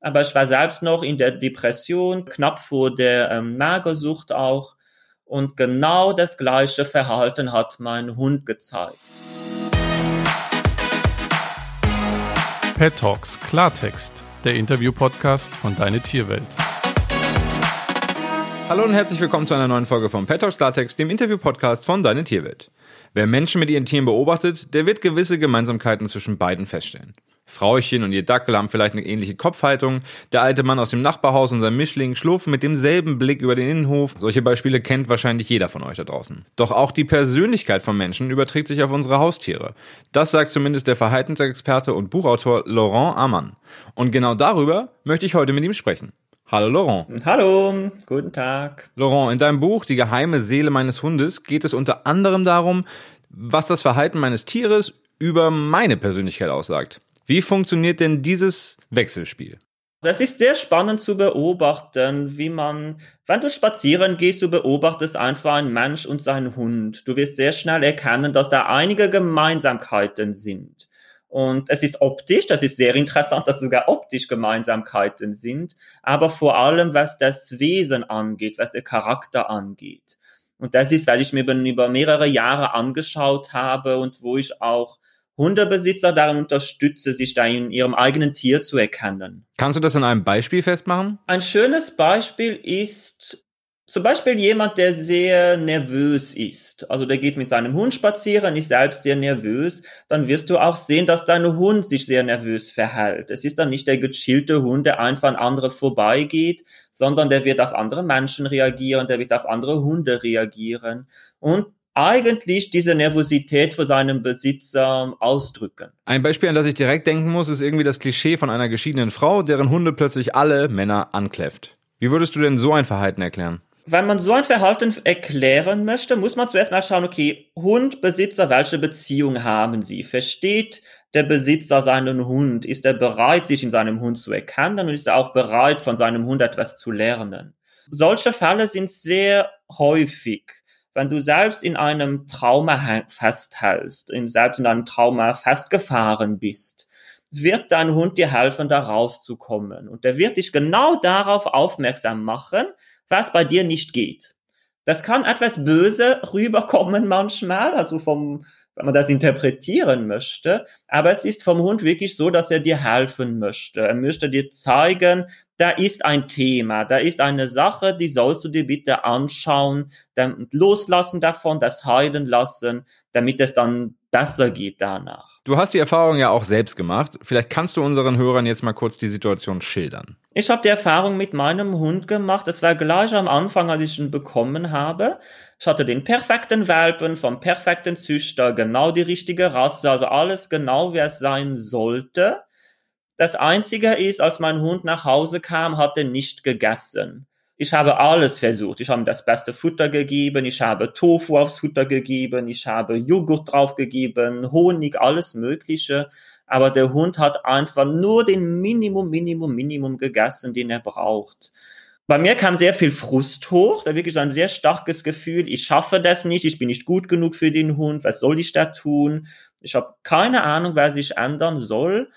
aber ich war selbst noch in der Depression, knapp vor der ähm, Magersucht auch. Und genau das gleiche Verhalten hat mein Hund gezeigt. Pet Talks Klartext, der Interview-Podcast von Deine Tierwelt. Hallo und herzlich willkommen zu einer neuen Folge von Pet Talks Klartext, dem Interview-Podcast von Deine Tierwelt. Wer Menschen mit ihren Tieren beobachtet, der wird gewisse Gemeinsamkeiten zwischen beiden feststellen. Frauchen und ihr Dackel haben vielleicht eine ähnliche Kopfhaltung. Der alte Mann aus dem Nachbarhaus und sein Mischling schlurfen mit demselben Blick über den Innenhof. Solche Beispiele kennt wahrscheinlich jeder von euch da draußen. Doch auch die Persönlichkeit von Menschen überträgt sich auf unsere Haustiere. Das sagt zumindest der Verhaltensexperte und Buchautor Laurent Amann. Und genau darüber möchte ich heute mit ihm sprechen. Hallo Laurent. Hallo, guten Tag. Laurent, in deinem Buch Die geheime Seele meines Hundes geht es unter anderem darum, was das Verhalten meines Tieres über meine Persönlichkeit aussagt. Wie funktioniert denn dieses Wechselspiel? Das ist sehr spannend zu beobachten, wie man, wenn du spazieren gehst, du beobachtest einfach einen Mensch und seinen Hund. Du wirst sehr schnell erkennen, dass da einige Gemeinsamkeiten sind. Und es ist optisch, das ist sehr interessant, dass sogar optisch Gemeinsamkeiten sind, aber vor allem was das Wesen angeht, was der Charakter angeht. Und das ist, weil ich mir über mehrere Jahre angeschaut habe und wo ich auch Hundebesitzer darin unterstütze, sich da in ihrem eigenen Tier zu erkennen. Kannst du das in einem Beispiel festmachen? Ein schönes Beispiel ist zum Beispiel jemand, der sehr nervös ist. Also der geht mit seinem Hund spazieren, ist selbst sehr nervös. Dann wirst du auch sehen, dass dein Hund sich sehr nervös verhält. Es ist dann nicht der gechillte Hund, der einfach an andere vorbeigeht, sondern der wird auf andere Menschen reagieren, der wird auf andere Hunde reagieren. Und eigentlich diese Nervosität vor seinem Besitzer ausdrücken. Ein Beispiel, an das ich direkt denken muss, ist irgendwie das Klischee von einer geschiedenen Frau, deren Hunde plötzlich alle Männer ankläfft. Wie würdest du denn so ein Verhalten erklären? wenn man so ein Verhalten erklären möchte, muss man zuerst mal schauen, okay, Hund, Besitzer, welche Beziehung haben sie? Versteht der Besitzer seinen Hund? Ist er bereit, sich in seinem Hund zu erkennen und ist er auch bereit, von seinem Hund etwas zu lernen? Solche Fälle sind sehr häufig. Wenn du selbst in einem Trauma festhältst, in, selbst in einem Trauma festgefahren bist, wird dein Hund dir helfen, da rauszukommen. Und der wird dich genau darauf aufmerksam machen, was bei dir nicht geht. Das kann etwas böse rüberkommen manchmal, also vom, wenn man das interpretieren möchte. Aber es ist vom Hund wirklich so, dass er dir helfen möchte. Er möchte dir zeigen, da ist ein Thema, da ist eine Sache, die sollst du dir bitte anschauen, dann loslassen davon, das heilen lassen, damit es dann besser geht danach. Du hast die Erfahrung ja auch selbst gemacht. Vielleicht kannst du unseren Hörern jetzt mal kurz die Situation schildern. Ich habe die Erfahrung mit meinem Hund gemacht. Das war gleich am Anfang, als ich ihn bekommen habe. Ich hatte den perfekten Welpen vom perfekten Züchter, genau die richtige Rasse, also alles genau, wie es sein sollte. Das Einzige ist, als mein Hund nach Hause kam, hat er nicht gegessen. Ich habe alles versucht. Ich habe ihm das beste Futter gegeben, ich habe Tofu aufs Futter gegeben, ich habe Joghurt draufgegeben, Honig, alles Mögliche. Aber der Hund hat einfach nur den Minimum, Minimum, Minimum gegessen, den er braucht. Bei mir kam sehr viel Frust hoch, da wirklich so ein sehr starkes Gefühl, ich schaffe das nicht, ich bin nicht gut genug für den Hund, was soll ich da tun? Ich habe keine Ahnung, was ich ändern soll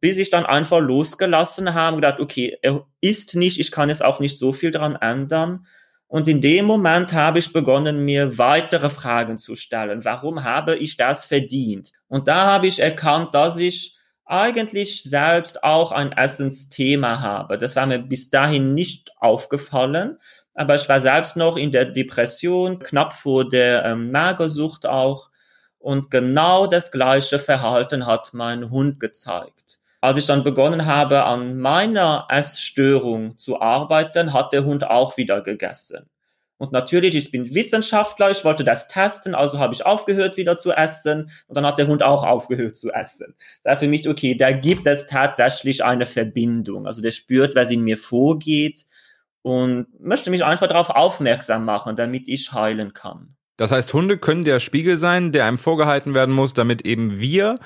bis ich dann einfach losgelassen habe und gedacht, okay, er ist nicht, ich kann jetzt auch nicht so viel dran ändern. Und in dem Moment habe ich begonnen, mir weitere Fragen zu stellen. Warum habe ich das verdient? Und da habe ich erkannt, dass ich eigentlich selbst auch ein Essensthema habe. Das war mir bis dahin nicht aufgefallen. Aber ich war selbst noch in der Depression, knapp vor der ähm, Magersucht auch. Und genau das gleiche Verhalten hat mein Hund gezeigt. Als ich dann begonnen habe, an meiner Essstörung zu arbeiten, hat der Hund auch wieder gegessen. Und natürlich, ich bin Wissenschaftler, ich wollte das testen, also habe ich aufgehört wieder zu essen und dann hat der Hund auch aufgehört zu essen. Da für mich, okay, da gibt es tatsächlich eine Verbindung. Also der spürt, was in mir vorgeht und möchte mich einfach darauf aufmerksam machen, damit ich heilen kann. Das heißt, Hunde können der Spiegel sein, der einem vorgehalten werden muss, damit eben wir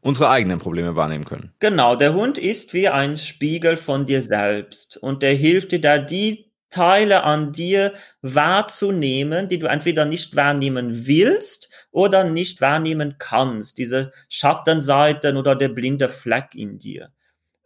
unsere eigenen Probleme wahrnehmen können. Genau, der Hund ist wie ein Spiegel von dir selbst und der hilft dir da die Teile an dir wahrzunehmen, die du entweder nicht wahrnehmen willst oder nicht wahrnehmen kannst, diese Schattenseiten oder der blinde Fleck in dir.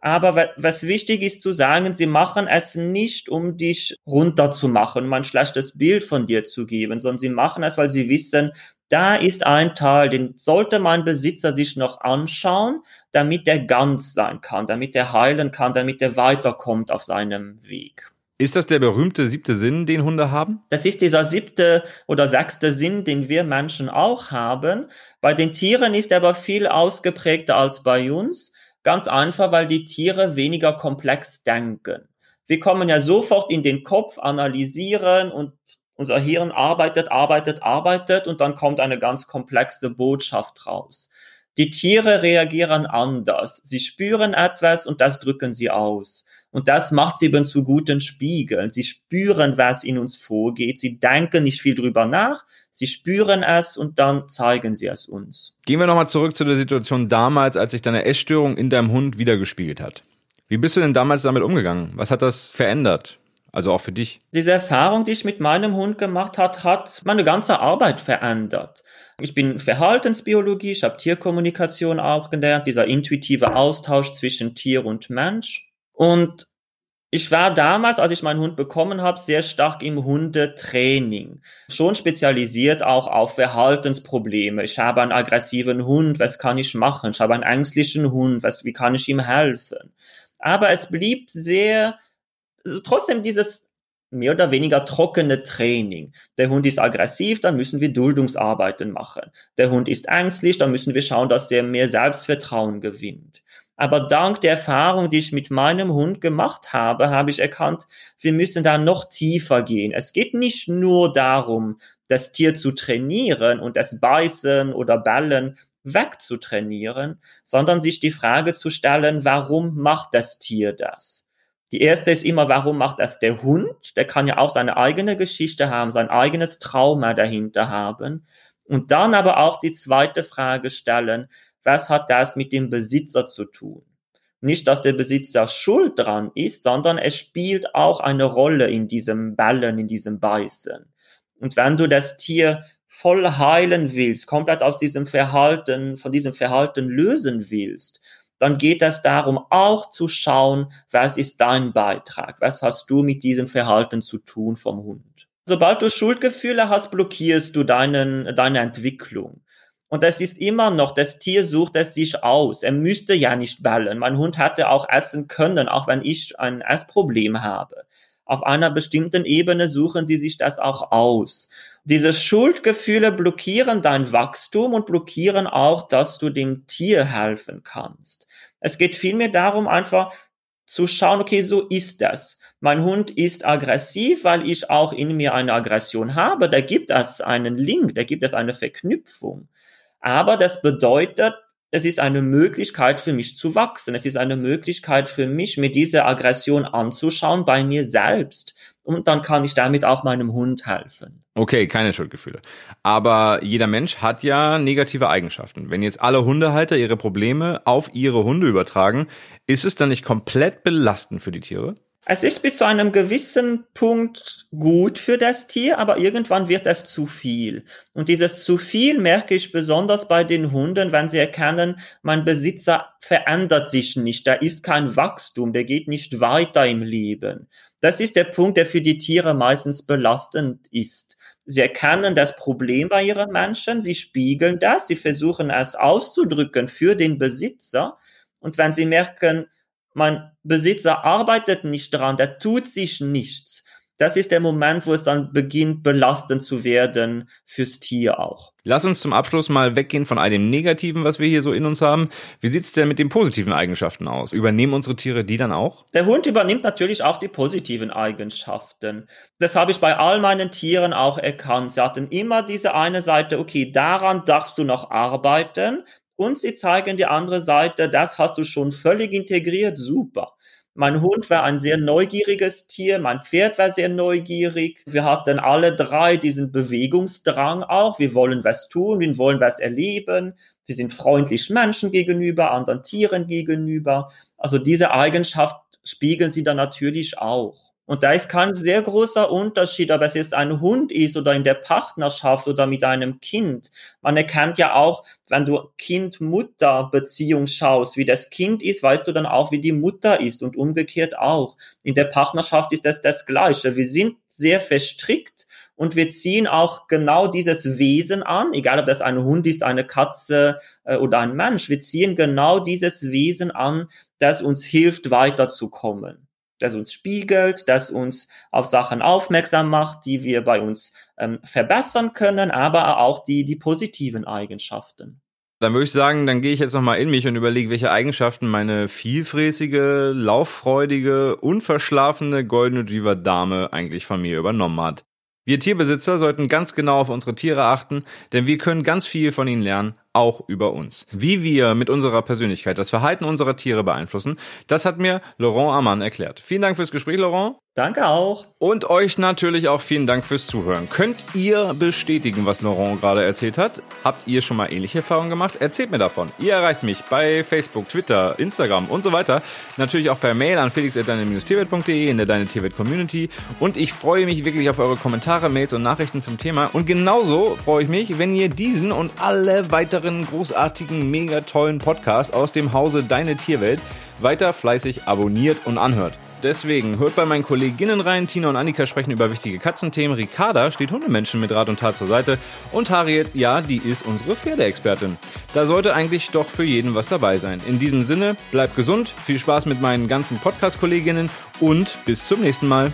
Aber was wichtig ist zu sagen, sie machen es nicht, um dich runterzumachen, um ein schlechtes Bild von dir zu geben, sondern sie machen es, weil sie wissen, da ist ein Teil, den sollte mein Besitzer sich noch anschauen, damit er ganz sein kann, damit er heilen kann, damit er weiterkommt auf seinem Weg. Ist das der berühmte siebte Sinn, den Hunde haben? Das ist dieser siebte oder sechste Sinn, den wir Menschen auch haben. Bei den Tieren ist er aber viel ausgeprägter als bei uns. Ganz einfach, weil die Tiere weniger komplex denken. Wir kommen ja sofort in den Kopf, analysieren und unser Hirn arbeitet, arbeitet, arbeitet und dann kommt eine ganz komplexe Botschaft raus. Die Tiere reagieren anders. Sie spüren etwas und das drücken sie aus. Und das macht sie eben zu guten Spiegeln. Sie spüren, was in uns vorgeht. Sie denken nicht viel drüber nach. Sie spüren es und dann zeigen sie es uns. Gehen wir nochmal zurück zu der Situation damals, als sich deine Essstörung in deinem Hund wiedergespiegelt hat. Wie bist du denn damals damit umgegangen? Was hat das verändert? Also auch für dich. Diese Erfahrung, die ich mit meinem Hund gemacht hat, hat meine ganze Arbeit verändert. Ich bin Verhaltensbiologie, ich habe Tierkommunikation auch gelernt, dieser intuitive Austausch zwischen Tier und Mensch. Und ich war damals, als ich meinen Hund bekommen habe, sehr stark im Hundetraining. Schon spezialisiert auch auf Verhaltensprobleme. Ich habe einen aggressiven Hund, was kann ich machen? Ich habe einen ängstlichen Hund, was, wie kann ich ihm helfen? Aber es blieb sehr, also trotzdem dieses mehr oder weniger trockene Training. Der Hund ist aggressiv, dann müssen wir Duldungsarbeiten machen. Der Hund ist ängstlich, dann müssen wir schauen, dass er mehr Selbstvertrauen gewinnt. Aber dank der Erfahrung, die ich mit meinem Hund gemacht habe, habe ich erkannt, wir müssen da noch tiefer gehen. Es geht nicht nur darum, das Tier zu trainieren und das Beißen oder Ballen wegzutrainieren, sondern sich die Frage zu stellen, warum macht das Tier das? Die erste ist immer, warum macht das der Hund? Der kann ja auch seine eigene Geschichte haben, sein eigenes Trauma dahinter haben. Und dann aber auch die zweite Frage stellen, was hat das mit dem Besitzer zu tun? Nicht, dass der Besitzer schuld dran ist, sondern es spielt auch eine Rolle in diesem Ballen, in diesem Beißen. Und wenn du das Tier voll heilen willst, komplett aus diesem Verhalten, von diesem Verhalten lösen willst, dann geht es darum, auch zu schauen, was ist dein Beitrag? Was hast du mit diesem Verhalten zu tun vom Hund? Sobald du Schuldgefühle hast, blockierst du deinen, deine Entwicklung. Und es ist immer noch, das Tier sucht es sich aus. Er müsste ja nicht ballen. Mein Hund hätte auch essen können, auch wenn ich ein Essproblem habe. Auf einer bestimmten Ebene suchen sie sich das auch aus. Diese Schuldgefühle blockieren dein Wachstum und blockieren auch, dass du dem Tier helfen kannst. Es geht vielmehr darum, einfach zu schauen, okay, so ist das. Mein Hund ist aggressiv, weil ich auch in mir eine Aggression habe. Da gibt es einen Link, da gibt es eine Verknüpfung. Aber das bedeutet, es ist eine Möglichkeit für mich zu wachsen. Es ist eine Möglichkeit für mich, mir diese Aggression anzuschauen bei mir selbst. Und dann kann ich damit auch meinem Hund helfen. Okay, keine Schuldgefühle. Aber jeder Mensch hat ja negative Eigenschaften. Wenn jetzt alle Hundehalter ihre Probleme auf ihre Hunde übertragen, ist es dann nicht komplett belastend für die Tiere? Es ist bis zu einem gewissen Punkt gut für das Tier, aber irgendwann wird es zu viel. Und dieses zu viel merke ich besonders bei den Hunden, wenn sie erkennen, mein Besitzer verändert sich nicht, da ist kein Wachstum, der geht nicht weiter im Leben. Das ist der Punkt, der für die Tiere meistens belastend ist. Sie erkennen das Problem bei ihren Menschen, sie spiegeln das, sie versuchen es auszudrücken für den Besitzer. Und wenn sie merken, mein Besitzer arbeitet nicht dran, der tut sich nichts. Das ist der Moment, wo es dann beginnt, belastend zu werden fürs Tier auch. Lass uns zum Abschluss mal weggehen von all dem Negativen, was wir hier so in uns haben. Wie sieht's denn mit den positiven Eigenschaften aus? Übernehmen unsere Tiere die dann auch? Der Hund übernimmt natürlich auch die positiven Eigenschaften. Das habe ich bei all meinen Tieren auch erkannt. Sie hatten immer diese eine Seite, okay, daran darfst du noch arbeiten, und sie zeigen die andere Seite, das hast du schon völlig integriert, super. Mein Hund war ein sehr neugieriges Tier, mein Pferd war sehr neugierig. Wir hatten alle drei diesen Bewegungsdrang auch. Wir wollen was tun, wir wollen was erleben. Wir sind freundlich Menschen gegenüber, anderen Tieren gegenüber. Also diese Eigenschaft spiegeln sie dann natürlich auch. Und da ist kein sehr großer Unterschied, ob es jetzt ein Hund ist oder in der Partnerschaft oder mit einem Kind. Man erkennt ja auch, wenn du Kind-Mutter-Beziehung schaust, wie das Kind ist, weißt du dann auch, wie die Mutter ist und umgekehrt auch. In der Partnerschaft ist das das Gleiche. Wir sind sehr verstrickt und wir ziehen auch genau dieses Wesen an, egal ob das ein Hund ist, eine Katze äh, oder ein Mensch. Wir ziehen genau dieses Wesen an, das uns hilft, weiterzukommen das uns spiegelt, das uns auf Sachen aufmerksam macht, die wir bei uns ähm, verbessern können, aber auch die, die positiven Eigenschaften. Dann würde ich sagen, dann gehe ich jetzt nochmal in mich und überlege, welche Eigenschaften meine vielfräßige, lauffreudige, unverschlafene Golden Retriever Dame eigentlich von mir übernommen hat. Wir Tierbesitzer sollten ganz genau auf unsere Tiere achten, denn wir können ganz viel von ihnen lernen, auch über uns. Wie wir mit unserer Persönlichkeit das Verhalten unserer Tiere beeinflussen, das hat mir Laurent Amann erklärt. Vielen Dank fürs Gespräch, Laurent. Danke auch. Und euch natürlich auch vielen Dank fürs Zuhören. Könnt ihr bestätigen, was Laurent gerade erzählt hat? Habt ihr schon mal ähnliche Erfahrungen gemacht? Erzählt mir davon. Ihr erreicht mich bei Facebook, Twitter, Instagram und so weiter. Natürlich auch per Mail an felix.deine-tierwelt.de in der Deine Tierwelt Community. Und ich freue mich wirklich auf eure Kommentare, Mails und Nachrichten zum Thema. Und genauso freue ich mich, wenn ihr diesen und alle weiteren großartigen, mega tollen Podcasts aus dem Hause Deine Tierwelt weiter fleißig abonniert und anhört. Deswegen hört bei meinen Kolleginnen rein. Tina und Annika sprechen über wichtige Katzenthemen. Ricarda steht Hundemenschen mit Rat und Tat zur Seite. Und Harriet, ja, die ist unsere Pferdeexpertin. Da sollte eigentlich doch für jeden was dabei sein. In diesem Sinne, bleibt gesund, viel Spaß mit meinen ganzen Podcast-Kolleginnen und bis zum nächsten Mal.